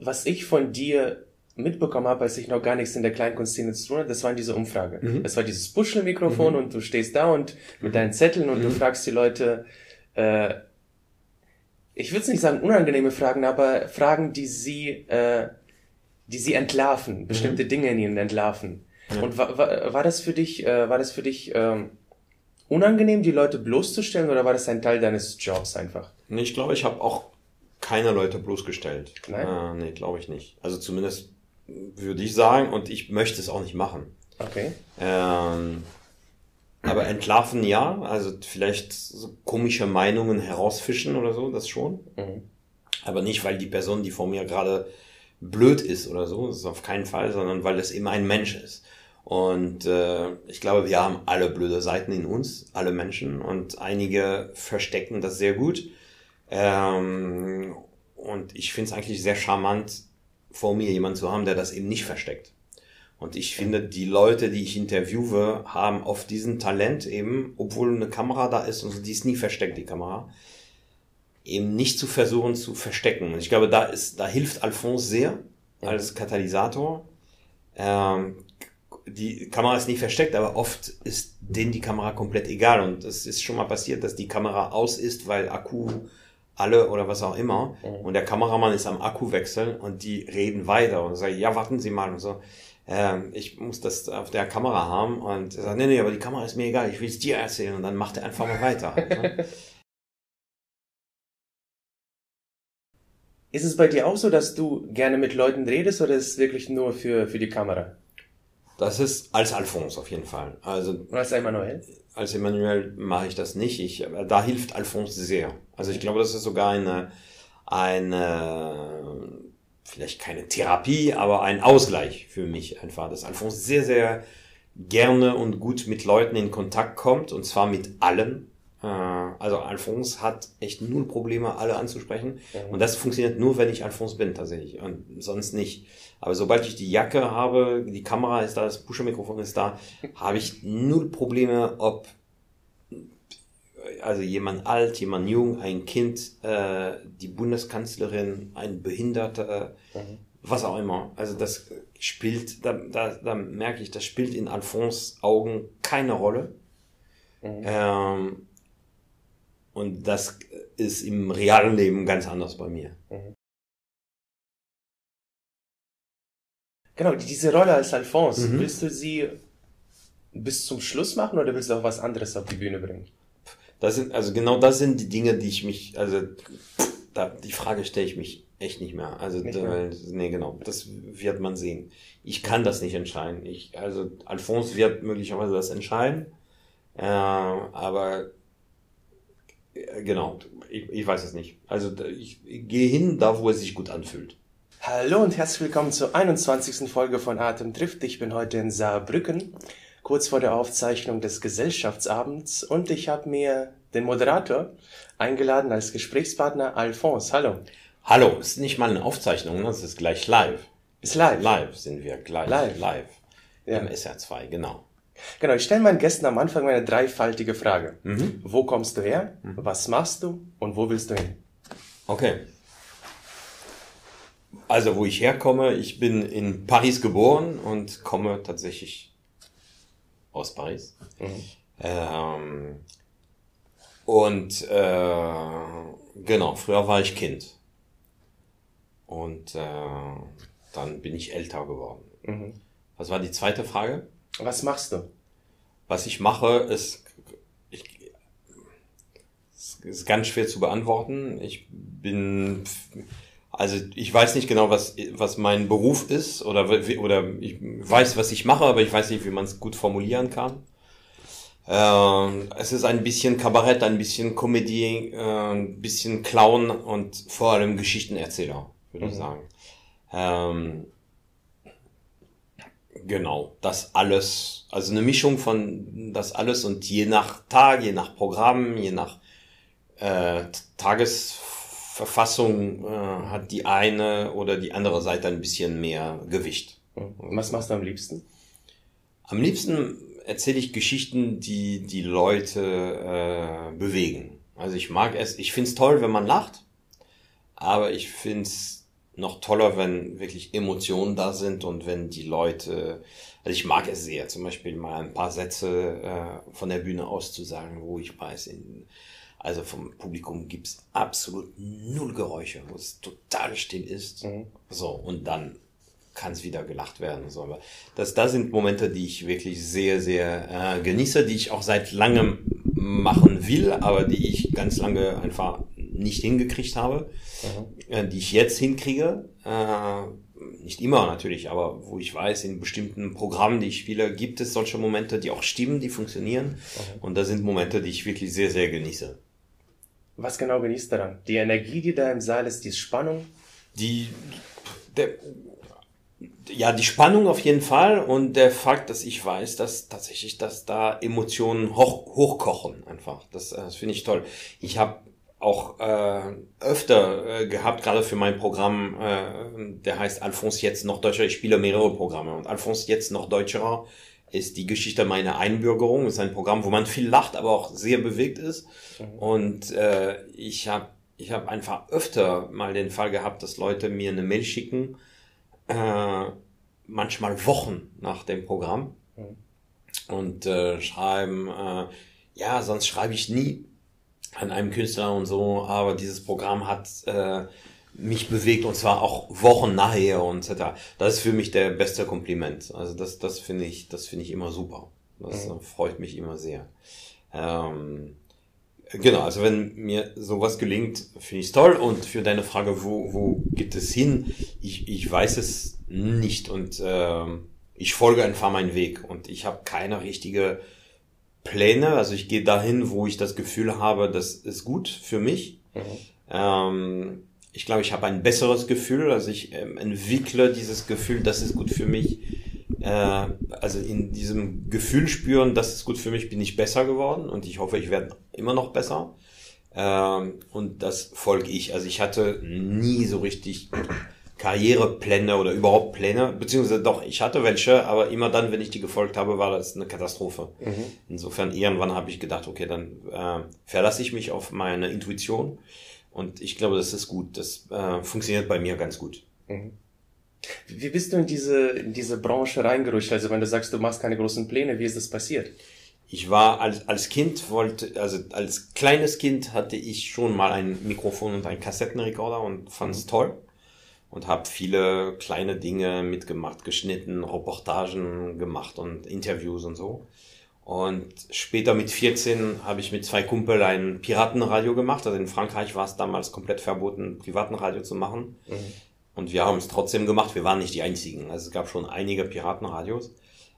was ich von dir mitbekommen habe, als ich noch gar nichts in der Kleinkunstszene zu tun hatte, das war diese Umfrage. Mhm. Das war dieses Buschelmikrofon mhm. und du stehst da und mit deinen Zetteln und mhm. du fragst die Leute, äh, ich würde es nicht sagen unangenehme Fragen, aber Fragen, die sie, äh, die sie entlarven, bestimmte mhm. Dinge in ihnen entlarven. Ja. Und war, war, war das für dich, äh, war das für dich ähm, unangenehm, die Leute bloßzustellen, oder war das ein Teil deines Jobs einfach? Nee, ich glaube, ich habe auch keine Leute bloßgestellt. Nein? Äh, nee, glaube ich nicht. Also zumindest würde ich sagen, und ich möchte es auch nicht machen. Okay. Ähm, aber entlarven ja, also vielleicht so komische Meinungen herausfischen oder so, das schon. Mhm. Aber nicht, weil die Person, die vor mir gerade blöd ist oder so, das ist auf keinen Fall, sondern weil es eben ein Mensch ist. Und äh, ich glaube, wir haben alle blöde Seiten in uns, alle Menschen, und einige verstecken das sehr gut. Ähm, und ich finde es eigentlich sehr charmant, vor mir jemanden zu haben, der das eben nicht versteckt. Und ich finde, die Leute, die ich interviewe, haben oft diesen Talent eben, obwohl eine Kamera da ist und die ist nie versteckt, die Kamera, eben nicht zu versuchen zu verstecken. Und ich glaube, da ist, da hilft Alphonse sehr als Katalysator. Ähm, die Kamera ist nicht versteckt, aber oft ist denen die Kamera komplett egal. Und es ist schon mal passiert, dass die Kamera aus ist, weil Akku alle oder was auch immer. Mhm. Und der Kameramann ist am Akku wechseln und die reden weiter und sagen, ja, warten Sie mal und so ähm, ich muss das auf der Kamera haben und er sagt, nee, nee, aber die Kamera ist mir egal, ich will es dir erzählen und dann macht er einfach mal weiter. Ne? Ist es bei dir auch so, dass du gerne mit Leuten redest oder ist es wirklich nur für, für die Kamera? Das ist als Alphonse auf jeden Fall. Also, Und als Emanuel? Als Emanuel mache ich das nicht. Ich, da hilft Alphonse sehr. Also ich glaube, das ist sogar eine, eine vielleicht keine Therapie, aber ein Ausgleich für mich einfach, dass Alphonse sehr, sehr gerne und gut mit Leuten in Kontakt kommt und zwar mit allen. Äh, also Alphonse hat echt null Probleme, alle anzusprechen. Mhm. Und das funktioniert nur, wenn ich Alphonse bin, tatsächlich. Und sonst nicht. Aber sobald ich die Jacke habe, die Kamera ist da, das Pusher-Mikrofon ist da, habe ich null Probleme, ob also jemand alt, jemand jung, ein Kind, äh, die Bundeskanzlerin, ein Behinderter, mhm. was auch immer. Also das spielt, da, da, da merke ich, das spielt in Alphonse Augen keine Rolle. Mhm. Ähm, und das ist im realen Leben ganz anders bei mir. Mhm. Genau, diese Rolle als Alphonse, mhm. willst du sie bis zum Schluss machen oder willst du auch was anderes auf die Bühne bringen? Das sind, also genau das sind die Dinge, die ich mich, also da, die Frage stelle ich mich echt nicht mehr. Also nicht mehr. nee, genau, das wird man sehen. Ich kann das nicht entscheiden. Ich, also Alphonse wird möglicherweise das entscheiden, äh, aber äh, genau, ich, ich weiß es nicht. Also ich, ich gehe hin, da wo es sich gut anfühlt. Hallo und herzlich willkommen zur 21. Folge von Atem trifft. Ich bin heute in Saarbrücken kurz vor der Aufzeichnung des Gesellschaftsabends und ich habe mir den Moderator eingeladen als Gesprächspartner Alphonse. Hallo. Hallo, ist nicht mal eine Aufzeichnung, das ist gleich live. Ist live. Live sind wir gleich. Live. Live. Ja. Im SR2, genau. Genau, ich stelle meinen Gästen am Anfang eine dreifaltige Frage. Mhm. Wo kommst du her? Mhm. Was machst du? Und wo willst du hin? Okay. Also, wo ich herkomme, ich bin in Paris geboren und komme tatsächlich aus Paris. Mhm. Ähm, und äh, genau, früher war ich Kind. Und äh, dann bin ich älter geworden. Mhm. Was war die zweite Frage? Was machst du? Was ich mache, ist, ich, ist ganz schwer zu beantworten. Ich bin also ich weiß nicht genau, was, was mein Beruf ist oder, oder ich weiß, was ich mache, aber ich weiß nicht, wie man es gut formulieren kann. Ähm, es ist ein bisschen Kabarett, ein bisschen Comedy, äh, ein bisschen Clown und vor allem Geschichtenerzähler, würde mhm. ich sagen. Ähm, genau, das alles, also eine Mischung von das alles und je nach Tag, je nach Programm, je nach äh, Tages Verfassung äh, hat die eine oder die andere Seite ein bisschen mehr Gewicht. Was machst du am liebsten? Am liebsten erzähle ich Geschichten, die die Leute äh, bewegen. Also ich mag es, ich finde es toll, wenn man lacht, aber ich finde es noch toller, wenn wirklich Emotionen da sind und wenn die Leute, also ich mag es sehr, zum Beispiel mal ein paar Sätze äh, von der Bühne aus zu sagen, wo ich weiß, in, also vom Publikum gibt's absolut null Geräusche, wo es total still ist. Mhm. So, und dann kann es wieder gelacht werden. So. Aber das, das sind Momente, die ich wirklich sehr, sehr äh, genieße, die ich auch seit langem machen will, aber die ich ganz lange einfach nicht hingekriegt habe, mhm. äh, die ich jetzt hinkriege. Äh, nicht immer natürlich, aber wo ich weiß, in bestimmten Programmen, die ich spiele, gibt es solche Momente, die auch stimmen, die funktionieren. Mhm. Und das sind Momente, die ich wirklich sehr, sehr genieße. Was genau genießt daran? Die Energie, die da im Saal ist, die Spannung? Die, der, ja, die Spannung auf jeden Fall und der Fakt, dass ich weiß, dass tatsächlich, dass da Emotionen hoch, hochkochen einfach. Das, äh, das finde ich toll. Ich habe auch äh, öfter äh, gehabt, gerade für mein Programm, äh, der heißt Alphonse jetzt noch deutscher. Ich spiele mehrere Programme und Alphonse jetzt noch deutscherer ist die Geschichte meiner Einbürgerung. Ist ein Programm, wo man viel lacht, aber auch sehr bewegt ist. Mhm. Und äh, ich habe ich hab einfach öfter mal den Fall gehabt, dass Leute mir eine Mail schicken, äh, manchmal Wochen nach dem Programm mhm. und äh, schreiben, äh, ja, sonst schreibe ich nie an einem Künstler und so, aber dieses Programm hat äh, mich bewegt und zwar auch Wochen nachher und so weiter. Das ist für mich der beste Kompliment. Also das, das finde ich, das finde ich immer super. Das mhm. freut mich immer sehr. Ähm, genau, also wenn mir sowas gelingt, finde ich es toll. Und für deine Frage, wo, wo geht es hin? Ich, ich weiß es nicht und ähm, ich folge einfach meinen Weg und ich habe keine richtige Pläne. Also ich gehe dahin, wo ich das Gefühl habe, das ist gut für mich. Mhm. Ähm, ich glaube, ich habe ein besseres Gefühl. Also ich ähm, entwickle dieses Gefühl, das ist gut für mich. Äh, also in diesem Gefühl spüren, das ist gut für mich, bin ich besser geworden und ich hoffe, ich werde immer noch besser. Ähm, und das folge ich. Also ich hatte nie so richtig Karrierepläne oder überhaupt Pläne, beziehungsweise doch, ich hatte welche, aber immer dann, wenn ich die gefolgt habe, war das eine Katastrophe. Mhm. Insofern irgendwann habe ich gedacht, okay, dann äh, verlasse ich mich auf meine Intuition und ich glaube, das ist gut. Das äh, funktioniert bei mir ganz gut. Mhm. Wie bist du in diese, in diese Branche reingerutscht? Also wenn du sagst, du machst keine großen Pläne, wie ist das passiert? Ich war als, als Kind wollte, also als kleines Kind hatte ich schon mal ein Mikrofon und einen Kassettenrekorder und fand es mhm. toll und habe viele kleine Dinge mitgemacht, geschnitten, Reportagen gemacht und Interviews und so. Und später mit 14 habe ich mit zwei Kumpel ein Piratenradio gemacht. Also in Frankreich war es damals komplett verboten, Privatenradio zu machen. Mhm. Und wir haben es trotzdem gemacht. Wir waren nicht die einzigen. Also es gab schon einige Piratenradios.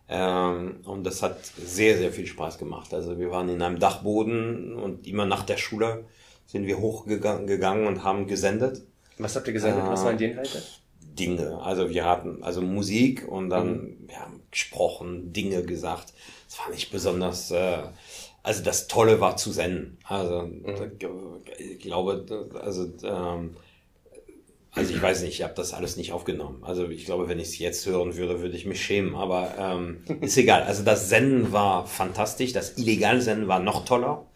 Ähm, und das hat sehr, sehr viel Spaß gemacht. Also wir waren in einem Dachboden und immer nach der Schule sind wir hochgegangen und haben gesendet. Was habt ihr gesendet? Äh, Was waren die Inhalte? Dinge. Also wir hatten also Musik und dann mhm. wir haben gesprochen, Dinge gesagt. Es war nicht besonders. Äh, also das Tolle war zu senden. Also mhm. ich glaube, also ähm, also ich weiß nicht, ich habe das alles nicht aufgenommen. Also ich glaube, wenn ich es jetzt hören würde, würde ich mich schämen. Aber ähm, ist egal. Also das Senden war fantastisch. Das illegale Senden war noch toller.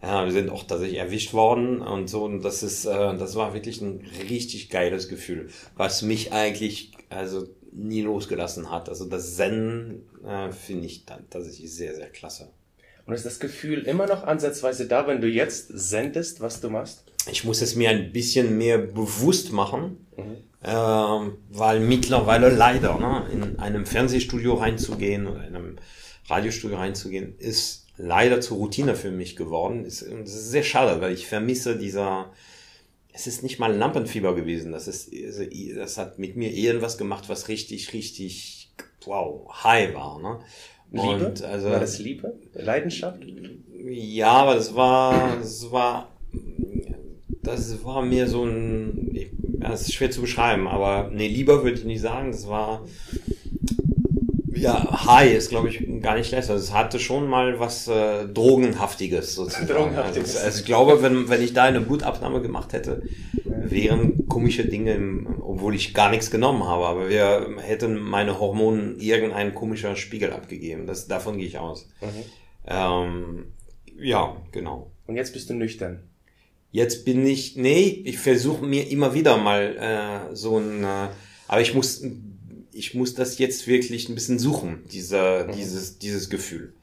Ja, wir sind auch tatsächlich erwischt worden und so. Und das ist, äh, das war wirklich ein richtig geiles Gefühl, was mich eigentlich also nie losgelassen hat. Also das Zen äh, finde ich dann tatsächlich sehr, sehr klasse. Und ist das Gefühl immer noch ansatzweise da, wenn du jetzt sendest, was du machst? Ich muss es mir ein bisschen mehr bewusst machen, mhm. äh, weil mittlerweile leider ne, in einem Fernsehstudio reinzugehen oder in einem Radiostudio reinzugehen, ist leider zur Routine für mich geworden. Ist, das ist sehr schade, weil ich vermisse dieser, es ist nicht mal Lampenfieber gewesen. Das ist, also, das hat mit mir irgendwas gemacht, was richtig, richtig, wow, high war, ne? Liebe? Und, also, war das Liebe? Leidenschaft? Ja, aber das war, das war, das war mir so ein, das ist schwer zu beschreiben, aber nee, lieber würde ich nicht sagen, das war, ja, High ist, glaube ich, gar nicht schlecht. Also es hatte schon mal was äh, Drogenhaftiges sozusagen. Drogenhaftiges. Also, also, ich glaube, wenn, wenn ich da eine Blutabnahme gemacht hätte, wären komische Dinge, im, obwohl ich gar nichts genommen habe, aber wir hätten meine Hormone irgendein komischer Spiegel abgegeben. Das, davon gehe ich aus. Mhm. Ähm, ja, genau. Und jetzt bist du nüchtern. Jetzt bin ich, nee, ich versuche mir immer wieder mal äh, so ein, äh, aber ich muss, ich muss das jetzt wirklich ein bisschen suchen, dieser, mhm. dieses, dieses Gefühl.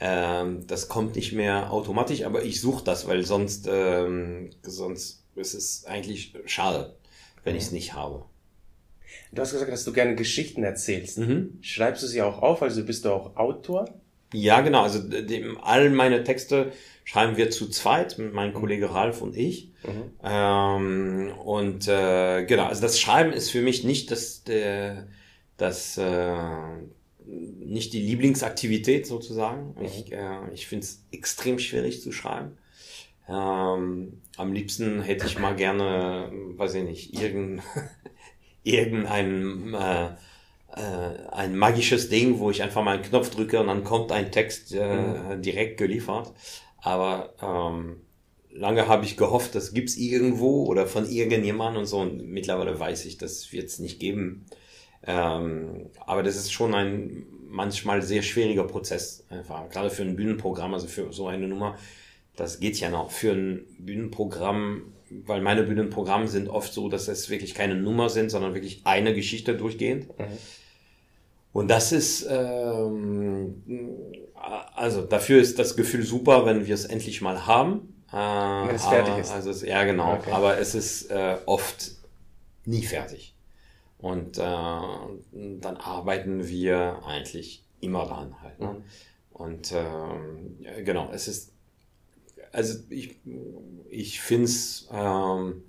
Ähm, das kommt nicht mehr automatisch, aber ich suche das, weil sonst, ähm, sonst ist es eigentlich schade, wenn mhm. ich es nicht habe. Du hast gesagt, dass du gerne Geschichten erzählst. Mhm. Schreibst du sie auch auf? Also bist du auch Autor? Ja, genau. Also dem, all meine Texte schreiben wir zu zweit, mit meinem Kollege Ralf und ich. Mhm. Ähm, und äh, genau, also das Schreiben ist für mich nicht das, der, das äh, nicht die Lieblingsaktivität sozusagen. Mhm. Ich, äh, ich finde es extrem schwierig zu schreiben. Ähm, am liebsten hätte ich mal gerne, weiß ich nicht, irgendein, irgendein äh, äh, ein magisches Ding, wo ich einfach mal einen Knopf drücke und dann kommt ein Text äh, mhm. direkt geliefert. Aber ähm, lange habe ich gehofft, das gibt's irgendwo oder von irgendjemandem und so. Und mittlerweile weiß ich, das wird's nicht geben. Ähm, aber das ist schon ein manchmal sehr schwieriger Prozess, einfach. Gerade für ein Bühnenprogramm, also für so eine Nummer. Das geht ja noch. Für ein Bühnenprogramm, weil meine Bühnenprogramme sind oft so, dass es wirklich keine Nummer sind, sondern wirklich eine Geschichte durchgehend. Mhm. Und das ist, ähm, also dafür ist das Gefühl super, wenn wir es endlich mal haben. Äh, wenn es fertig ist. Also, ja, genau. Okay. Aber es ist äh, oft nie fertig. Und äh, dann arbeiten wir eigentlich immer dran halt. Ne? Mhm. Und äh, genau, es ist, also ich, ich finde es, ähm,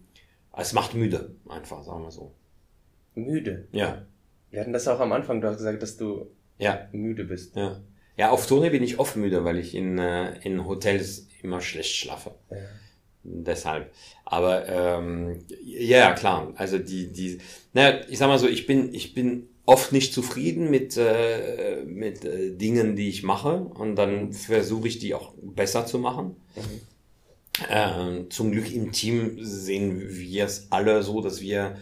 es macht müde, einfach, sagen wir so. Müde? Ja. Wir hatten das auch am Anfang, du hast gesagt, dass du ja. müde bist. Ja. Ja, auf Tournee bin ich oft müde, weil ich in, äh, in Hotels immer schlecht schlafe. Ja. Deshalb. Aber ähm, ja, klar. Also die, die, naja, ich sag mal so, ich bin, ich bin oft nicht zufrieden mit, äh, mit äh, Dingen, die ich mache. Und dann versuche ich die auch besser zu machen. Mhm. Äh, zum Glück im Team sehen wir es alle so, dass wir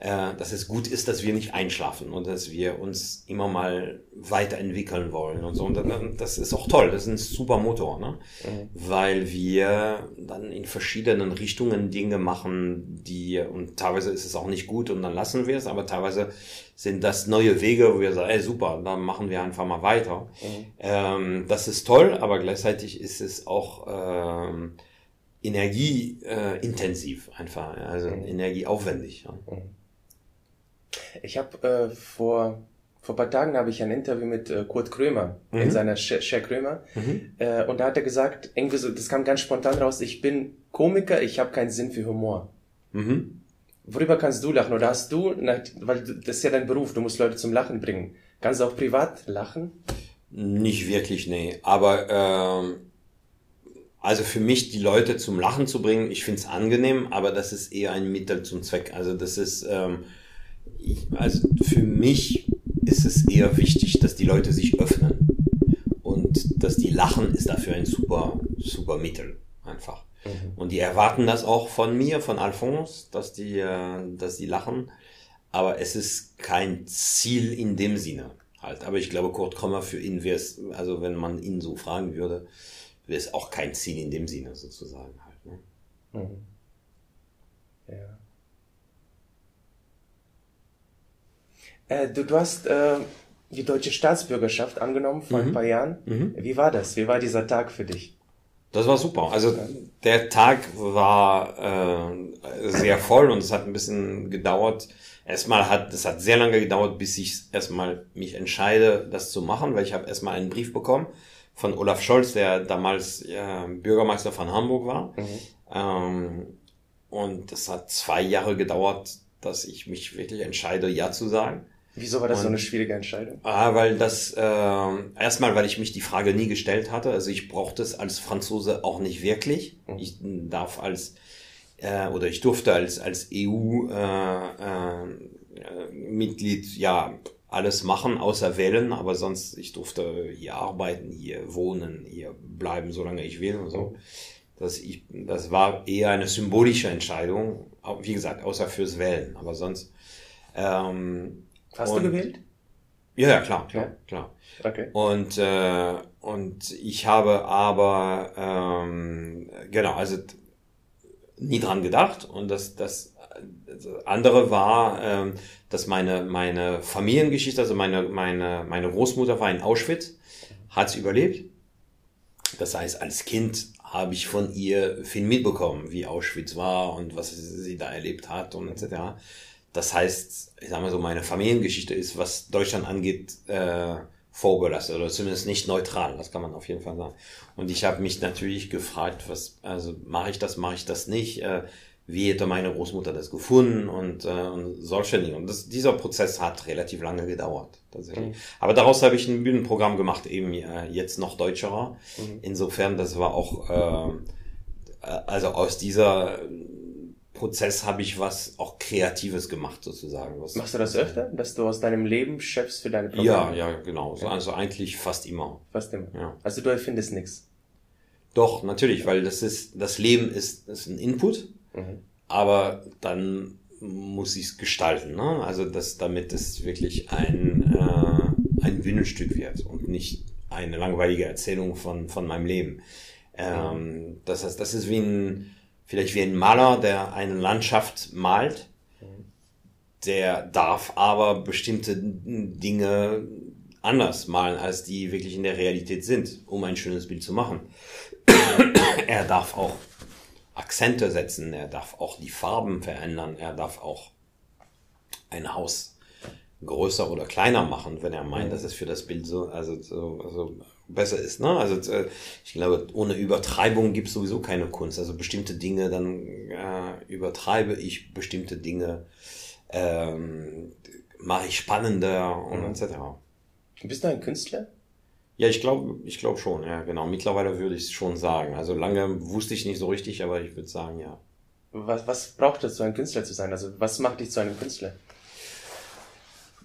dass es gut ist, dass wir nicht einschlafen und dass wir uns immer mal weiterentwickeln wollen und so. Und das ist auch toll, das ist ein super Motor, ne? Mhm. Weil wir dann in verschiedenen Richtungen Dinge machen, die, und teilweise ist es auch nicht gut und dann lassen wir es, aber teilweise sind das neue Wege, wo wir sagen, ey super, dann machen wir einfach mal weiter. Mhm. Ähm, das ist toll, aber gleichzeitig ist es auch ähm, energieintensiv äh, einfach, also mhm. energieaufwendig. Ja. Mhm. Ich habe äh, vor vor paar Tagen habe ich ein Interview mit äh, Kurt Krömer mhm. in seiner Cher Krömer mhm. äh, und da hat er gesagt, irgendwie so, das kam ganz spontan raus, ich bin Komiker, ich habe keinen Sinn für Humor. Mhm. Worüber kannst du lachen oder hast du, weil das ist ja dein Beruf, du musst Leute zum Lachen bringen. Kannst du auch privat lachen? Nicht wirklich, nee. Aber ähm, also für mich die Leute zum Lachen zu bringen, ich find's angenehm, aber das ist eher ein Mittel zum Zweck. Also das ist ähm, ich, also für mich ist es eher wichtig, dass die Leute sich öffnen. Und dass die lachen, ist dafür ein super, super Mittel. Einfach. Mhm. Und die erwarten das auch von mir, von Alphonse, dass die, äh, dass die lachen. Aber es ist kein Ziel in dem Sinne halt. Aber ich glaube, Kurt Krömer für ihn wäre es, also wenn man ihn so fragen würde, wäre es auch kein Ziel in dem Sinne sozusagen halt. Ne? Mhm. Ja. Äh, du, du hast äh, die deutsche Staatsbürgerschaft angenommen vor mhm. ein paar Jahren. Mhm. Wie war das? Wie war dieser Tag für dich? Das war super. Also der Tag war äh, sehr voll und es hat ein bisschen gedauert. Erstmal hat es hat sehr lange gedauert, bis ich erstmal mich entscheide, das zu machen, weil ich habe erstmal einen Brief bekommen von Olaf Scholz, der damals äh, Bürgermeister von Hamburg war. Mhm. Ähm, und es hat zwei Jahre gedauert, dass ich mich wirklich entscheide, ja zu sagen. Wieso war das und, so eine schwierige Entscheidung? Ah, weil das äh, erstmal, weil ich mich die Frage nie gestellt hatte. Also ich brauchte es als Franzose auch nicht wirklich. Mhm. Ich darf als äh, oder ich durfte als als EU äh, äh, Mitglied ja alles machen außer wählen, aber sonst ich durfte hier arbeiten, hier wohnen, hier bleiben, solange ich will und so. Mhm. Das, ich, das war eher eine symbolische Entscheidung, wie gesagt, außer fürs Wählen, aber sonst. Ähm, Hast und, du gewählt? Ja, ja, klar, klar, klar. Okay. Und, äh, und ich habe aber, ähm, genau, also nie dran gedacht. Und das, das andere war, ähm, dass meine, meine Familiengeschichte, also meine, meine, meine Großmutter war in Auschwitz, hat sie überlebt. Das heißt, als Kind habe ich von ihr viel mitbekommen, wie Auschwitz war und was sie da erlebt hat und etc. Das heißt, ich sage mal so, meine Familiengeschichte ist, was Deutschland angeht, äh, vorgelassen oder zumindest nicht neutral, das kann man auf jeden Fall sagen. Und ich habe mich natürlich gefragt, was, also mache ich das, mache ich das nicht? Äh, wie hätte meine Großmutter das gefunden und, äh, und solche Dinge. Und das, dieser Prozess hat relativ lange gedauert. Tatsächlich. Mhm. Aber daraus habe ich ein Bühnenprogramm gemacht, eben äh, jetzt noch deutscherer. Mhm. Insofern, das war auch, äh, also aus dieser Prozess habe ich was auch Kreatives gemacht sozusagen. Was Machst du das öfter, dass du aus deinem Leben schöpfst für deine Programme? Ja, ja, genau. Ja. Also eigentlich fast immer. Fast immer. Ja. Also du erfindest nichts. Doch, natürlich, weil das ist, das Leben ist, ist ein Input Mhm. Aber dann muss ich es gestalten, ne? Also dass damit es wirklich ein, äh, ein Bühnenstück wird und nicht eine langweilige Erzählung von, von meinem Leben. Ähm, das heißt, das ist wie ein, vielleicht wie ein Maler, der eine Landschaft malt, der darf aber bestimmte Dinge anders malen, als die wirklich in der Realität sind, um ein schönes Bild zu machen. er darf auch Akzente setzen, er darf auch die Farben verändern, er darf auch ein Haus größer oder kleiner machen, wenn er meint, dass es für das Bild so, also so, also besser ist. Ne? Also äh, ich glaube, ohne Übertreibung gibt es sowieso keine Kunst. Also bestimmte Dinge, dann äh, übertreibe ich bestimmte Dinge, ähm, mache ich spannender und mhm. etc. Bist du ein Künstler? Ja, ich glaube, ich glaube schon, ja, genau. Mittlerweile würde ich es schon sagen. Also lange wusste ich nicht so richtig, aber ich würde sagen, ja. Was, was braucht es, so ein Künstler zu sein? Also was macht dich zu einem Künstler?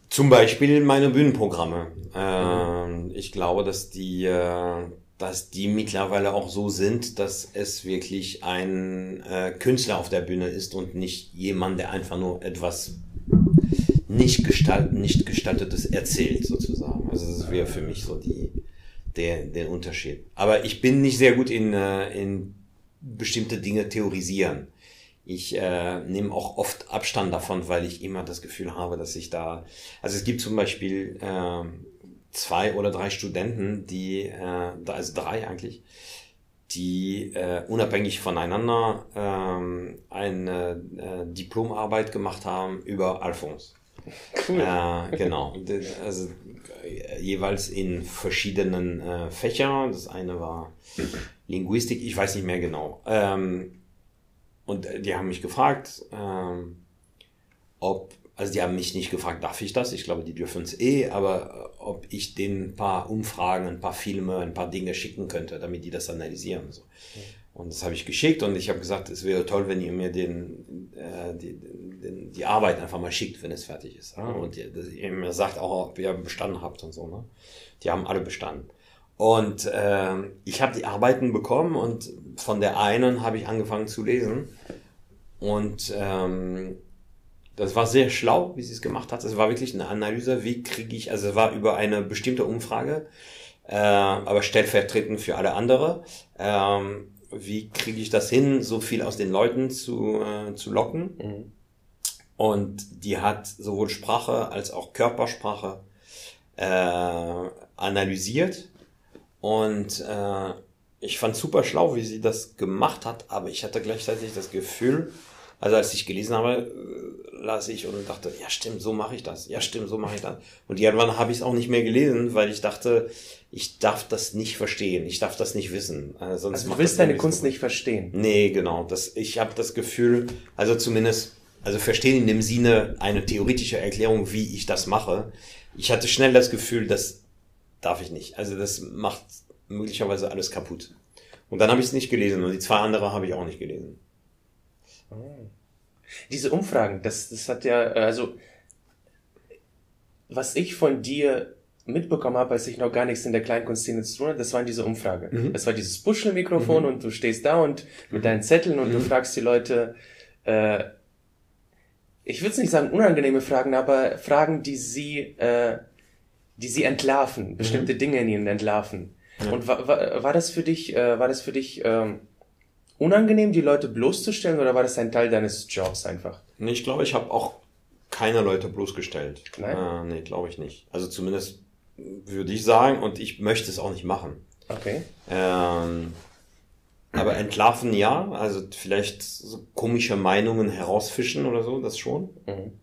Zum Beispiel meine Bühnenprogramme. Mhm. Äh, ich glaube, dass die, äh, dass die mittlerweile auch so sind, dass es wirklich ein äh, Künstler auf der Bühne ist und nicht jemand, der einfach nur etwas nicht, gestalt, nicht gestaltetes erzählt, sozusagen. Also das wäre für mich so die, der, der Unterschied. Aber ich bin nicht sehr gut in, äh, in bestimmte Dinge theorisieren. Ich äh, nehme auch oft Abstand davon, weil ich immer das Gefühl habe, dass ich da. Also es gibt zum Beispiel äh, zwei oder drei Studenten, die, äh, also drei eigentlich, die äh, unabhängig voneinander ähm, eine äh, Diplomarbeit gemacht haben über Alphonse. Cool. Äh, genau. Also jeweils in verschiedenen äh, Fächern. Das eine war Linguistik, ich weiß nicht mehr genau. Ähm, und die haben mich gefragt, ähm, ob, also die haben mich nicht gefragt, darf ich das? Ich glaube, die dürfen es eh, aber äh, ob ich denen ein paar Umfragen, ein paar Filme, ein paar Dinge schicken könnte, damit die das analysieren. So. Und das habe ich geschickt und ich habe gesagt, es wäre toll, wenn ihr mir den, äh, die, den, die Arbeit einfach mal schickt, wenn es fertig ist. Ja? Und ihr, ihr mir sagt auch, ob ihr bestanden habt und so. Ne? Die haben alle bestanden. Und äh, ich habe die Arbeiten bekommen und von der einen habe ich angefangen zu lesen. Und ähm, das war sehr schlau, wie sie es gemacht hat. Es war wirklich eine Analyse, wie kriege ich, also es war über eine bestimmte Umfrage, äh, aber stellvertretend für alle andere. Ähm, wie kriege ich das hin, so viel aus den Leuten zu, äh, zu locken. Mhm. Und die hat sowohl Sprache als auch Körpersprache äh, analysiert. Und äh, ich fand super schlau, wie sie das gemacht hat, aber ich hatte gleichzeitig das Gefühl, also als ich gelesen habe, äh, las ich und dachte, ja stimmt, so mache ich das. Ja stimmt, so mache ich das. Und irgendwann habe ich es auch nicht mehr gelesen, weil ich dachte, ich darf das nicht verstehen, ich darf das nicht wissen. Äh, sonst also du willst deine Kunst nicht verstehen. Nee, genau. Das, ich habe das Gefühl, also zumindest, also verstehen in dem Sinne eine theoretische Erklärung, wie ich das mache. Ich hatte schnell das Gefühl, das darf ich nicht. Also das macht möglicherweise alles kaputt. Und dann habe ich es nicht gelesen und die zwei andere habe ich auch nicht gelesen. Diese Umfragen, das, das hat ja, also, was ich von dir mitbekommen habe, als ich noch gar nichts in der Kleinkunstszene zu tun hatte, das waren diese Umfrage. Mhm. Das war dieses Buschelmikrofon mhm. und du stehst da und mit deinen Zetteln und mhm. du fragst die Leute, äh, ich würde es nicht sagen unangenehme Fragen, aber Fragen, die sie, äh, die sie entlarven, bestimmte mhm. Dinge in ihnen entlarven. Ja. Und war, war, war das für dich, äh, war das für dich ähm, unangenehm, die Leute bloßzustellen oder war das ein Teil deines Jobs einfach? Nee, ich glaube, ich habe auch keine Leute bloßgestellt. Nein? Äh, nee, glaube ich nicht. Also zumindest würde ich sagen und ich möchte es auch nicht machen. Okay. Ähm, aber entlarven ja, also vielleicht so komische Meinungen herausfischen oder so, das schon. Mhm.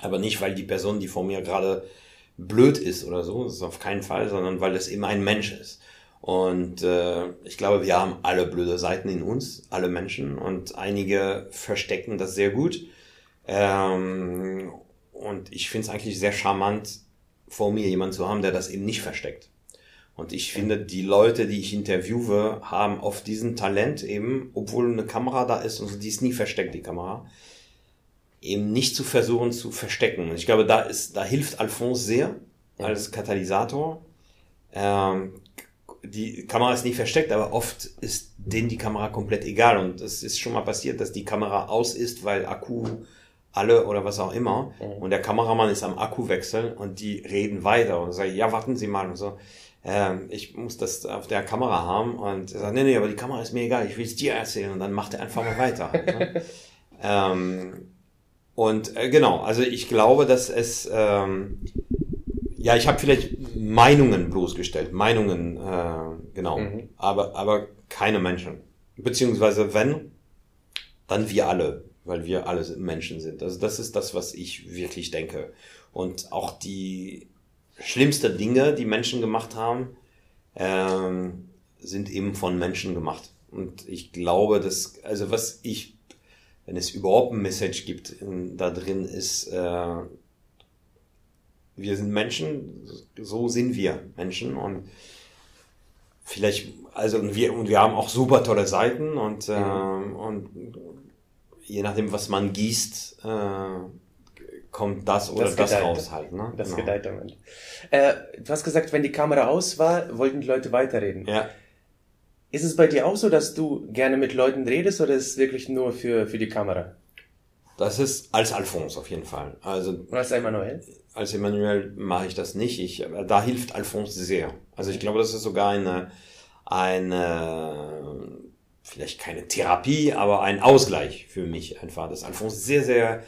Aber nicht, weil die Person, die vor mir gerade blöd ist oder so, das ist auf keinen Fall, sondern weil es eben ein Mensch ist. Und äh, ich glaube, wir haben alle blöde Seiten in uns, alle Menschen, und einige verstecken das sehr gut. Ähm, und ich finde es eigentlich sehr charmant, vor mir jemanden zu haben, der das eben nicht versteckt. Und ich finde, die Leute, die ich interviewe, haben oft diesen Talent eben, obwohl eine Kamera da ist und die ist nie versteckt, die Kamera, eben nicht zu versuchen zu verstecken. Und ich glaube, da ist, da hilft Alphonse sehr als Katalysator. Ähm, die Kamera ist nicht versteckt, aber oft ist denen die Kamera komplett egal. Und es ist schon mal passiert, dass die Kamera aus ist, weil Akku alle oder was auch immer. Mhm. Und der Kameramann ist am Akku wechseln und die reden weiter und sagen, ja, warten Sie mal und so. Ähm, ich muss das auf der Kamera haben und er sagt, nee, nee, aber die Kamera ist mir egal, ich will es dir erzählen und dann macht er einfach mal weiter. ne? ähm, und äh, genau, also ich glaube, dass es, ähm, ja, ich habe vielleicht Meinungen bloßgestellt, Meinungen, äh, genau, Mhm. aber, aber keine Menschen. Beziehungsweise wenn, dann wir alle, weil wir alle Menschen sind. Also das ist das, was ich wirklich denke. Und auch die schlimmste Dinge, die Menschen gemacht haben, ähm, sind eben von Menschen gemacht. Und ich glaube, dass, also was ich, wenn es überhaupt ein Message gibt in, da drin, ist, äh, wir sind Menschen, so sind wir Menschen und vielleicht, also und wir, und wir haben auch super tolle Seiten und, äh, und je nachdem, was man gießt, äh, kommt das oder das, gedeiht. raus halt. Ne? Das Genau. gedeiht am Ende. Äh, du hast gesagt, wenn die Kamera aus war, wollten die Leute weiterreden. Ja. Ist es bei dir auch so, dass du gerne mit Leuten redest oder ist es wirklich nur für, für die Kamera? Das ist als Alphonse auf jeden Fall. Also als Emanuel? als Emmanuel mache ich das nicht. Ich, da hilft Alphonse sehr. Also ich glaube, das ist sogar eine, eine, vielleicht keine Therapie, aber ein Ausgleich für mich einfach, dass Alphonse sehr, sehr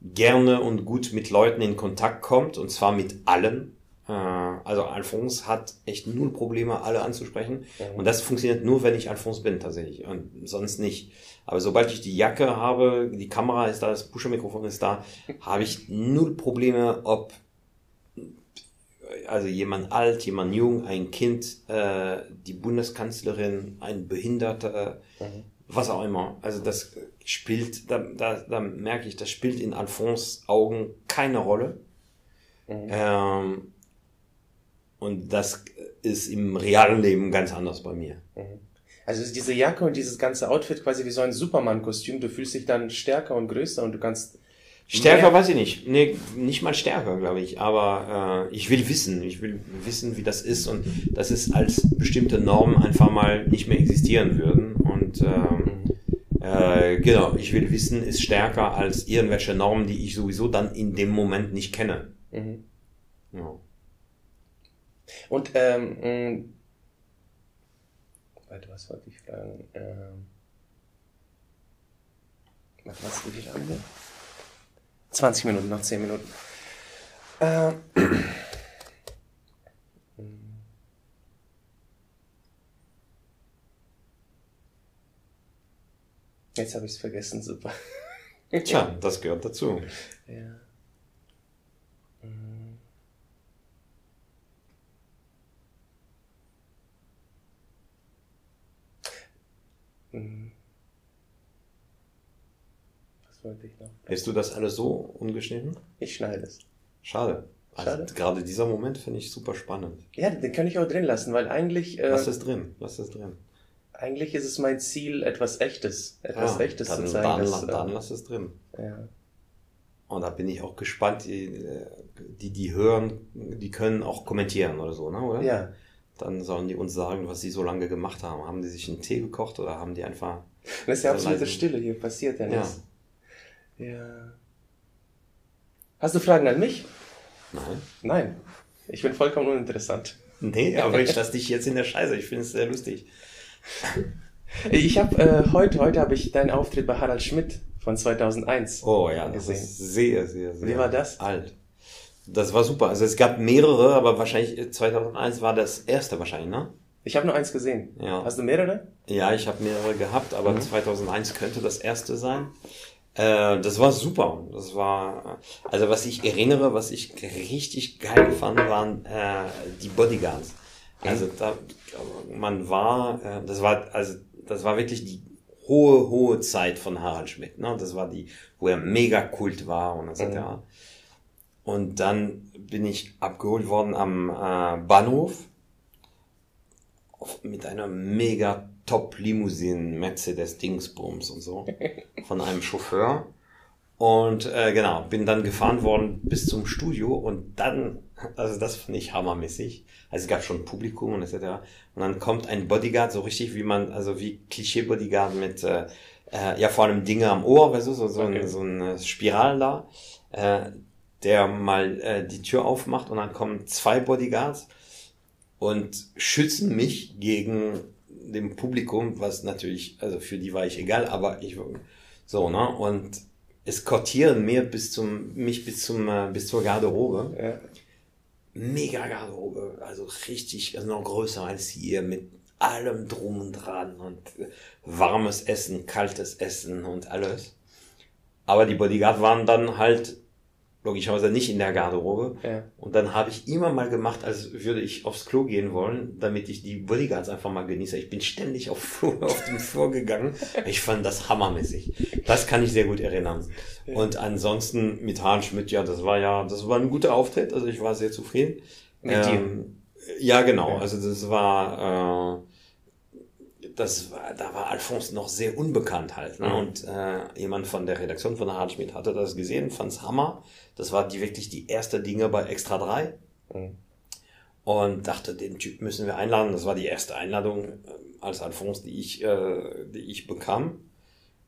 gerne und gut mit Leuten in Kontakt kommt und zwar mit allen. Äh, Also Alphonse hat echt null Probleme, alle anzusprechen. Und das funktioniert nur, wenn ich Alphonse bin tatsächlich und sonst nicht. Aber sobald ich die Jacke habe, die Kamera ist da, das Pusher-Mikrofon ist da, habe ich null Probleme, ob also jemand alt, jemand jung, ein Kind, äh, die Bundeskanzlerin, ein Behinderter, was auch immer. Also das spielt, da, da, da merke ich, das spielt in Alphonse Augen keine Rolle. Ähm, und das ist im realen Leben ganz anders bei mir. Also ist diese Jacke und dieses ganze Outfit quasi wie so ein Superman-Kostüm. Du fühlst dich dann stärker und größer und du kannst Stärker mehr- weiß ich nicht. Nee, nicht mal stärker, glaube ich. Aber äh, ich will wissen. Ich will wissen, wie das ist und dass es als bestimmte Normen einfach mal nicht mehr existieren würden. Und ähm, äh, genau, ich will wissen, ist stärker als irgendwelche Normen, die ich sowieso dann in dem Moment nicht kenne. Mhm. Ja. Und ähm, warte, was wollte ich fragen? Ähm, was, was, wie viel haben wir? 20 Minuten, noch 10 Minuten. Ähm, Jetzt habe ich es vergessen, super. Tja, das gehört dazu. Ja. Was wollte ich noch? Lässt du das alles so ungeschnitten? Ich schneide es. Schade. Also Schade. gerade dieser Moment finde ich super spannend. Ja, den kann ich auch drin lassen, weil eigentlich, äh, Lass es drin. Lass es drin. eigentlich ist es mein Ziel, etwas Echtes, etwas Echtes dann, zu zeigen. dann, dass, dann äh, lass es drin. ja. Und da bin ich auch gespannt, die, die, die hören, die können auch kommentieren oder so, ne? Oder? ja. Dann sollen die uns sagen, was sie so lange gemacht haben. Haben die sich einen Tee gekocht oder haben die einfach. Das ist ja So absolute. Stille hier, passiert ja Ja. nichts. Ja. Hast du Fragen an mich? Nein. Nein. Ich bin vollkommen uninteressant. Nee, aber ich lasse dich jetzt in der Scheiße. Ich finde es sehr lustig. Ich habe äh, heute, heute habe ich deinen Auftritt bei Harald Schmidt von 2001 oh, ja, gesehen. Das ist sehr, sehr, sehr. Wie war das? Alt. Das war super. Also es gab mehrere, aber wahrscheinlich 2001 war das erste wahrscheinlich, ne? Ich habe nur eins gesehen. Ja. Hast du mehrere? Ja, ich habe mehrere gehabt, aber mhm. 2001 könnte das erste sein. Äh, das war super. Das war, also was ich erinnere, was ich richtig geil fand, waren äh, die Bodyguards. Also da, man war, äh, das war, also das war wirklich die hohe, hohe Zeit von Harald Schmidt. Ne? Das war die, wo er mega kult war und etc. Mhm. Und dann bin ich abgeholt worden am äh, Bahnhof mit einer mega Top Limousine Mercedes Dingsbums und so von einem Chauffeur. Und äh, genau, bin dann gefahren worden bis zum Studio und dann, also das fand ich hammermäßig. Also es gab schon Publikum und etc. Und dann kommt ein Bodyguard, so richtig wie man, also wie Klischee-Bodyguard mit, äh, äh, ja vor allem Dinge am Ohr, weißt du, so, so, okay. ein, so ein Spiral da, äh, der mal äh, die Tür aufmacht und dann kommen zwei Bodyguards und schützen mich gegen dem Publikum, was natürlich, also für die war ich egal, aber ich so, ne? Und eskortieren mir bis zum, mich bis zum, äh, bis zur Garderobe. Ja. Mega Garderobe, also richtig, also noch größer als hier, mit allem drum und dran und warmes Essen, kaltes Essen und alles. Aber die Bodyguard waren dann halt logischerweise nicht in der Garderobe. Ja. Und dann habe ich immer mal gemacht, als würde ich aufs Klo gehen wollen, damit ich die Bodyguards einfach mal genieße. Ich bin ständig auf, Flur, auf den Flur gegangen. Ich fand das hammermäßig. Das kann ich sehr gut erinnern. Ja. Und ansonsten mit Hahn Schmidt, ja, das war ja, das war ein guter Auftritt. Also ich war sehr zufrieden. Mit ähm, Ja, genau. Also das war, äh, das war, da war Alphonse noch sehr unbekannt halt. Ne? Mhm. Und äh, jemand von der Redaktion von Harald Schmidt hatte das gesehen, fand's Hammer. Das war die wirklich die erste Dinge bei Extra 3. Mhm. Und dachte, den Typ müssen wir einladen. Das war die erste Einladung äh, als Alphonse, die ich, äh, die ich bekam.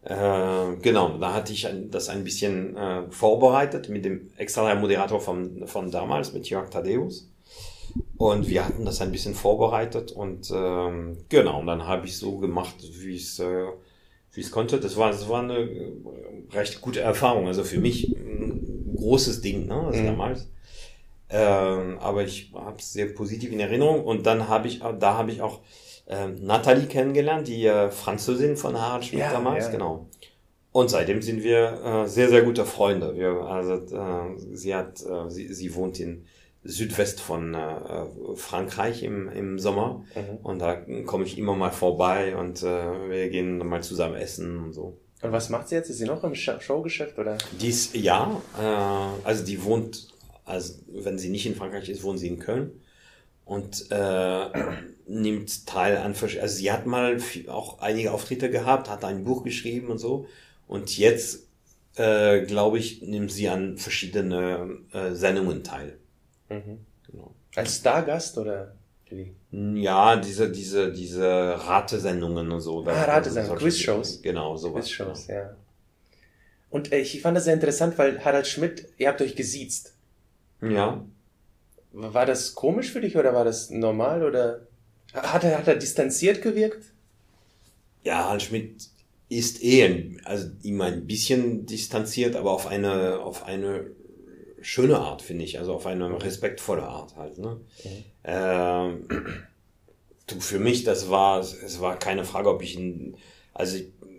Äh, genau, da hatte ich ein, das ein bisschen äh, vorbereitet mit dem Extra 3 Moderator von, von damals, mit Jörg Thaddeus. Und wir hatten das ein bisschen vorbereitet und ähm, genau, und dann habe ich so gemacht, wie es äh, wie es konnte. Das war, das war eine äh, recht gute Erfahrung. Also für mich ein großes Ding, ne, also mhm. damals. Ähm, aber ich habe es sehr positiv in Erinnerung. Und dann habe ich, da habe ich auch ähm, Nathalie kennengelernt, die äh, Französin von Harald Schmidt ja, damals, ja. genau. Und seitdem sind wir äh, sehr, sehr gute Freunde. Wir, also, äh, sie hat, äh, sie, sie wohnt in Südwest von äh, Frankreich im, im Sommer. Mhm. Und da komme ich immer mal vorbei und äh, wir gehen mal zusammen essen und so. Und was macht sie jetzt? Ist sie noch im Showgeschäft oder? Dies ja, äh, also die wohnt, also wenn sie nicht in Frankreich ist, wohnt sie in Köln und äh, nimmt teil an, also sie hat mal auch einige Auftritte gehabt, hat ein Buch geschrieben und so und jetzt äh, glaube ich nimmt sie an verschiedene äh, Sendungen teil. Mhm. Genau. Als Stargast oder? Ja, diese, diese, diese Ratesendungen und so. Ah, Ratesendungen, Quizshows. Genau, sowas. Quizshows, genau. ja. Und äh, ich fand das sehr interessant, weil Harald Schmidt, ihr habt euch gesiezt. Ja. War das komisch für dich oder war das normal oder hat er, hat er distanziert gewirkt? Ja, Harald Schmidt ist eh, also immer ein bisschen distanziert, aber auf eine, auf eine schöne Art, finde ich. Also auf eine respektvolle Art halt. Ne? Okay. Ähm, du, für mich, das war, es war keine Frage, ob ich ihn, also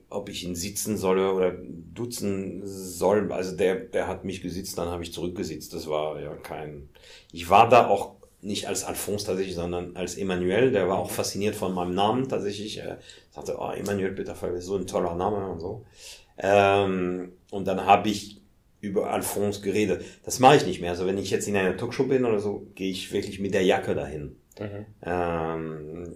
ob ich ihn sitzen solle oder duzen soll. Also der, der hat mich gesitzt, dann habe ich zurückgesitzt. Das war ja kein. Ich war da auch nicht als Alphonse tatsächlich, sondern als Emmanuel. Der war auch fasziniert von meinem Namen tatsächlich. Er sagte, oh, Emmanuel Bitterfall ist so ein toller Name und so. Ähm, und dann habe ich über Alphonse geredet. Das mache ich nicht mehr. Also wenn ich jetzt in einer Talkshow bin oder so, gehe ich wirklich mit der Jacke dahin. Mhm. Ähm,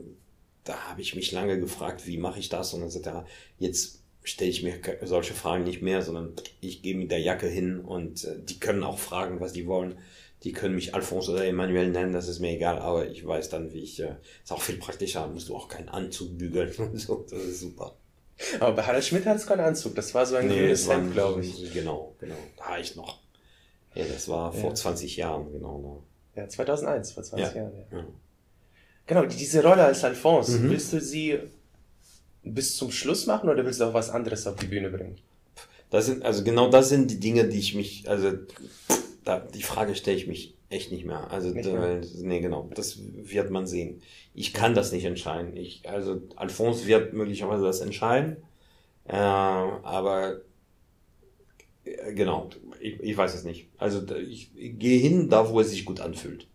da habe ich mich lange gefragt, wie mache ich das und etc. Jetzt stelle ich mir solche Fragen nicht mehr, sondern ich gehe mit der Jacke hin und äh, die können auch fragen, was die wollen. Die können mich Alphonse oder Emmanuel nennen, das ist mir egal, aber ich weiß dann, wie ich, äh, ist auch viel praktischer, musst du auch keinen Anzug bügeln und so, das ist super. Aber bei Harald Schmidt hat es keinen Anzug. Das war so ein nee, grünes Hemd, glaube ich. Genau, genau. Da war ich noch. Ja, das war vor ja. 20 Jahren, genau. Ja, 2001, vor 20 ja. Jahren, ja. ja. Genau, diese Rolle als Alphonse, mhm. willst du sie bis zum Schluss machen oder willst du auch was anderes auf die Bühne bringen? Das sind, also genau das sind die Dinge, die ich mich, also da, die Frage stelle ich mich echt nicht mehr. Also, nicht mehr. nee, genau, das wird man sehen. Ich kann das nicht entscheiden. Ich, also, Alphonse wird möglicherweise das entscheiden, äh, aber äh, genau, ich, ich weiß es nicht. Also, ich, ich gehe hin, da wo es sich gut anfühlt.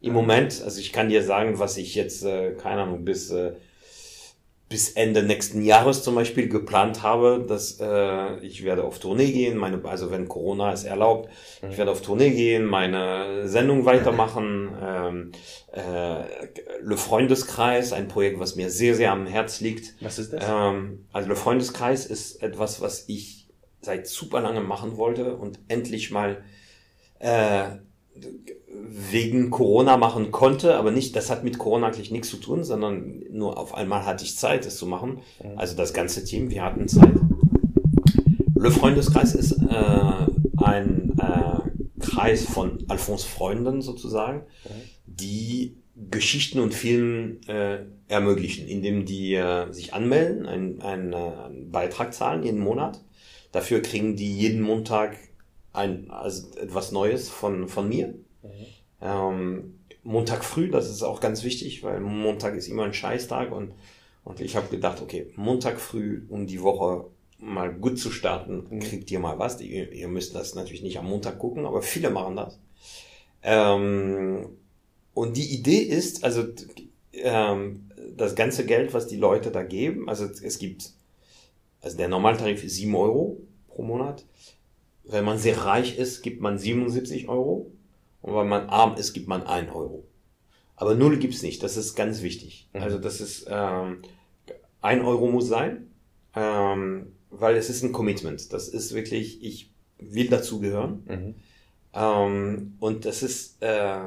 Im Moment, also ich kann dir sagen, was ich jetzt, äh, keine Ahnung, bis äh, bis Ende nächsten Jahres zum Beispiel geplant habe, dass äh, ich werde auf Tournee gehen, meine, also wenn Corona es erlaubt, mhm. ich werde auf Tournee gehen, meine Sendung weitermachen, ähm, äh, Le Freundeskreis, ein Projekt, was mir sehr, sehr am Herz liegt. Was ist das? Ähm, also Le Freundeskreis ist etwas, was ich seit super lange machen wollte und endlich mal äh, wegen Corona machen konnte, aber nicht, das hat mit Corona eigentlich nichts zu tun, sondern nur auf einmal hatte ich Zeit, es zu machen. Also das ganze Team, wir hatten Zeit. Le Freundeskreis ist äh, ein äh, Kreis von Alphonse Freunden sozusagen, die Geschichten und Filme äh, ermöglichen, indem die äh, sich anmelden, einen, einen, äh, einen Beitrag zahlen jeden Monat. Dafür kriegen die jeden Montag ein, also etwas Neues von, von mir. Mhm. Ähm, Montag früh, das ist auch ganz wichtig, weil Montag ist immer ein Scheißtag und, und ich habe gedacht, okay, Montag früh, um die Woche mal gut zu starten, mhm. kriegt ihr mal was. Ihr, ihr, müsst das natürlich nicht am Montag gucken, aber viele machen das. Ähm, und die Idee ist, also ähm, das ganze Geld, was die Leute da geben, also es gibt, also der Normaltarif ist 7 Euro pro Monat. Wenn man sehr reich ist, gibt man 77 Euro. Und wenn man arm ist, gibt man 1 Euro. Aber null gibt's nicht. Das ist ganz wichtig. Mhm. Also das ist ähm, 1 Euro muss sein, ähm, weil es ist ein Commitment. Das ist wirklich, ich will dazugehören. Mhm. Ähm, und das ist, äh,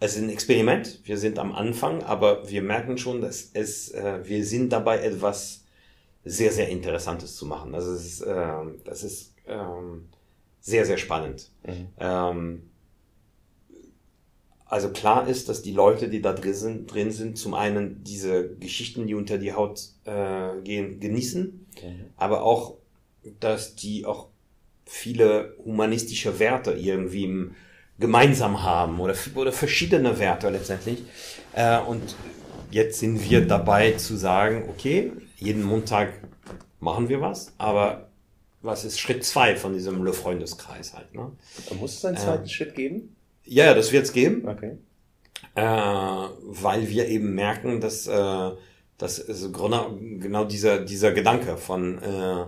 es ist ein Experiment. Wir sind am Anfang, aber wir merken schon, dass es, äh, wir sind dabei etwas sehr, sehr Interessantes zu machen. Also es ist, äh, das ist ähm, sehr, sehr spannend. Mhm. Ähm, also klar ist, dass die Leute, die da drin sind, drin sind zum einen diese Geschichten, die unter die Haut äh, gehen, genießen, mhm. aber auch, dass die auch viele humanistische Werte irgendwie gemeinsam haben oder, oder verschiedene Werte letztendlich. Äh, und jetzt sind wir dabei zu sagen, okay, jeden Montag machen wir was, aber was ist Schritt zwei von diesem Le Freundeskreis halt? Ne? Muss es einen zweiten äh, Schritt geben? Ja, ja, das wird es geben. Okay. Äh, weil wir eben merken, dass, äh, dass also genau, genau dieser, dieser Gedanke von, äh,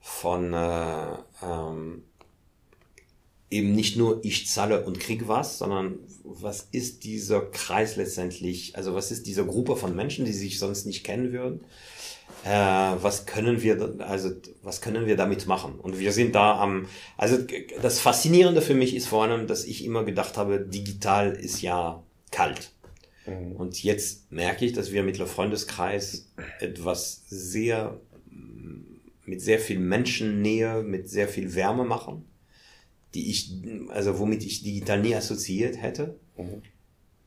von äh, ähm, eben nicht nur ich zahle und krieg was, sondern was ist dieser Kreis letztendlich, also was ist diese Gruppe von Menschen, die sich sonst nicht kennen würden äh, was können wir, also was können wir damit machen? Und wir sind da am, also das Faszinierende für mich ist vor allem, dass ich immer gedacht habe, digital ist ja kalt. Mhm. Und jetzt merke ich, dass wir mit der Freundeskreis etwas sehr, mit sehr viel Menschennähe, mit sehr viel Wärme machen, die ich, also womit ich digital nie assoziiert hätte. Mhm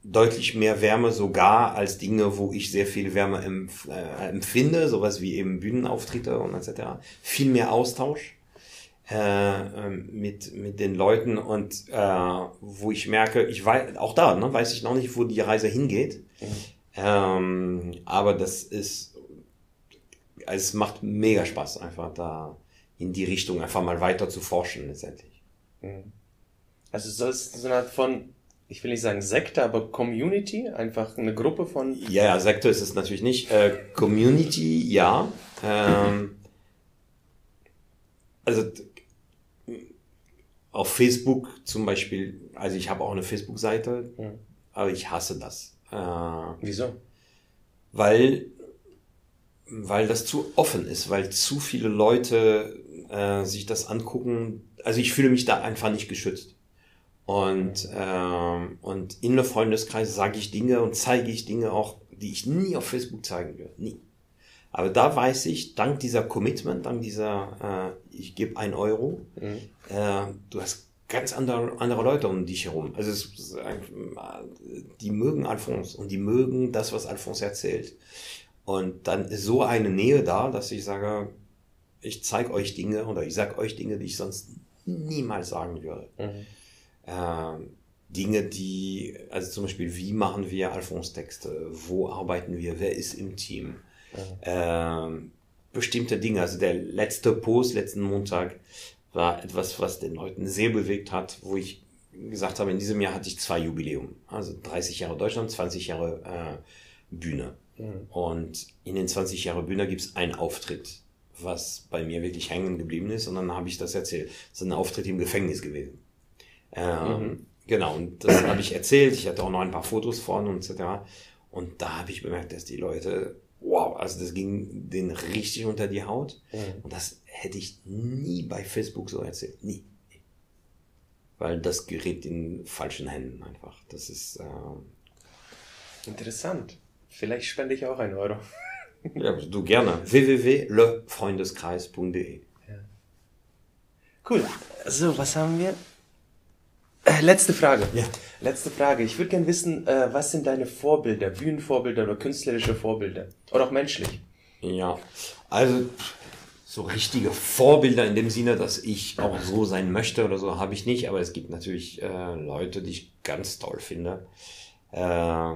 deutlich mehr Wärme sogar als Dinge, wo ich sehr viel Wärme empf äh, empfinde, sowas wie eben Bühnenauftritte und etc. Viel mehr Austausch äh, ähm, mit mit den Leuten und äh, wo ich merke, ich weiß auch da, ne, weiß ich noch nicht, wo die Reise hingeht, mhm. ähm, aber das ist es macht mega Spaß einfach da in die Richtung einfach mal weiter zu forschen letztendlich. Mhm. Also so ist so eine Art von ich will nicht sagen Sekte, aber Community, einfach eine Gruppe von. Ja, ja Sekte ist es natürlich nicht. Äh, Community, ja. Ähm, also auf Facebook zum Beispiel, also ich habe auch eine Facebook-Seite, ja. aber ich hasse das. Äh, Wieso? Weil, weil das zu offen ist, weil zu viele Leute äh, sich das angucken. Also ich fühle mich da einfach nicht geschützt. Und, ähm, und in der Freundeskreis sage ich Dinge und zeige ich Dinge auch, die ich nie auf Facebook zeigen würde. Nie. Aber da weiß ich, dank dieser Commitment, dank dieser, äh, ich gebe ein Euro, mhm. äh, du hast ganz andere, andere Leute um dich herum. Also es, die mögen Alphonse und die mögen das, was Alphonse erzählt. Und dann ist so eine Nähe da, dass ich sage, ich zeige euch Dinge oder ich sage euch Dinge, die ich sonst niemals sagen würde. Mhm. Ähm, Dinge, die, also zum Beispiel, wie machen wir Alphonse-Texte? Wo arbeiten wir? Wer ist im Team? Mhm. Ähm, bestimmte Dinge. Also der letzte Post letzten Montag war etwas, was den Leuten sehr bewegt hat, wo ich gesagt habe, in diesem Jahr hatte ich zwei Jubiläum. Also 30 Jahre Deutschland, 20 Jahre äh, Bühne. Mhm. Und in den 20 Jahre Bühne gibt es einen Auftritt, was bei mir wirklich hängen geblieben ist. Und dann habe ich das erzählt. Das ist ein Auftritt im Gefängnis gewesen. Ähm, mhm. Genau, und das habe ich erzählt. Ich hatte auch noch ein paar Fotos von und etc. Und da habe ich bemerkt, dass die Leute, wow, also das ging denen richtig unter die Haut. Mhm. Und das hätte ich nie bei Facebook so erzählt. Nie. Weil das gerät in falschen Händen einfach. Das ist. Äh, Interessant. Vielleicht spende ich auch einen Euro. ja, du gerne. www.lefreundeskreis.de ja. Cool. So, was haben wir? Äh, letzte Frage. Ja. Letzte Frage. Ich würde gerne wissen, äh, was sind deine Vorbilder, Bühnenvorbilder oder künstlerische Vorbilder? Oder auch menschlich? Ja, also so richtige Vorbilder in dem Sinne, dass ich auch so sein möchte oder so, habe ich nicht. Aber es gibt natürlich äh, Leute, die ich ganz toll finde. Äh,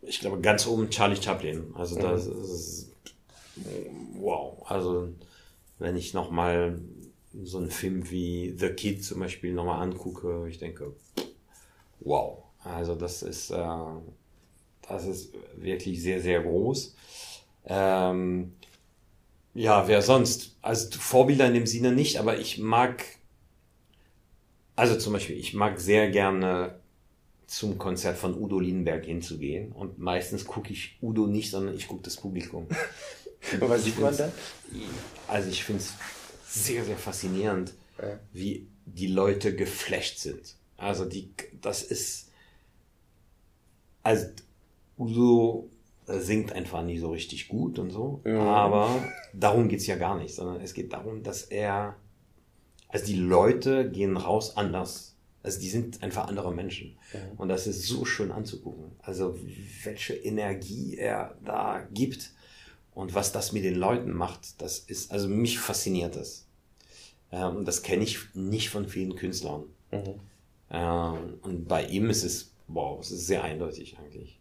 ich glaube, ganz oben Charlie Chaplin. Also das mhm. ist wow. Also wenn ich noch mal so einen Film wie The Kid zum Beispiel nochmal angucke, ich denke, wow. Also das ist, äh, das ist wirklich sehr, sehr groß. Ähm, ja, wer sonst? Also Vorbilder in dem Sinne nicht, aber ich mag, also zum Beispiel, ich mag sehr gerne zum Konzert von Udo Lindenberg hinzugehen und meistens gucke ich Udo nicht, sondern ich gucke das Publikum. Was sieht man da? Also ich finde es sehr, sehr faszinierend, ja. wie die Leute geflasht sind. Also die, das ist, also Udo singt einfach nicht so richtig gut und so, ja. aber darum geht's ja gar nicht, sondern es geht darum, dass er, also die Leute gehen raus anders. Also die sind einfach andere Menschen. Ja. Und das ist so schön anzugucken. Also welche Energie er da gibt und was das mit den Leuten macht, das ist, also mich fasziniert das. Ähm, und das kenne ich nicht von vielen Künstlern. Mhm. Ähm, und bei ihm ist es, wow, es ist sehr eindeutig eigentlich.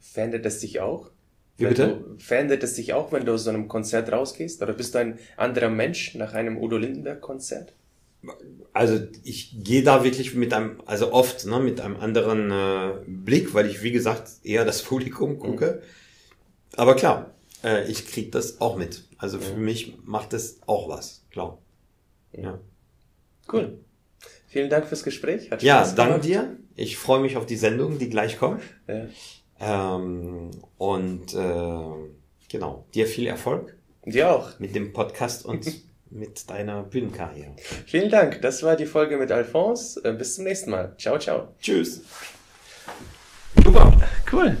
Verändert es dich auch? Wie bitte? Verändert es dich auch, wenn du aus so einem Konzert rausgehst? Oder bist du ein anderer Mensch nach einem Udo Lindenberg Konzert? Also ich gehe da wirklich mit einem, also oft ne, mit einem anderen äh, Blick, weil ich wie gesagt eher das Publikum gucke. Mhm. Aber klar, äh, ich krieg das auch mit. Also für mhm. mich macht es auch was, klar. Ja. Cool. Vielen Dank fürs Gespräch. Hat ja, danke dir. Ich freue mich auf die Sendung, die gleich kommt. Ja. Ähm, und äh, genau, dir viel Erfolg. Dir auch. Mit dem Podcast und mit deiner Bühnenkarriere. Vielen Dank. Das war die Folge mit Alphonse. Äh, bis zum nächsten Mal. Ciao, ciao. Tschüss. Super. Cool.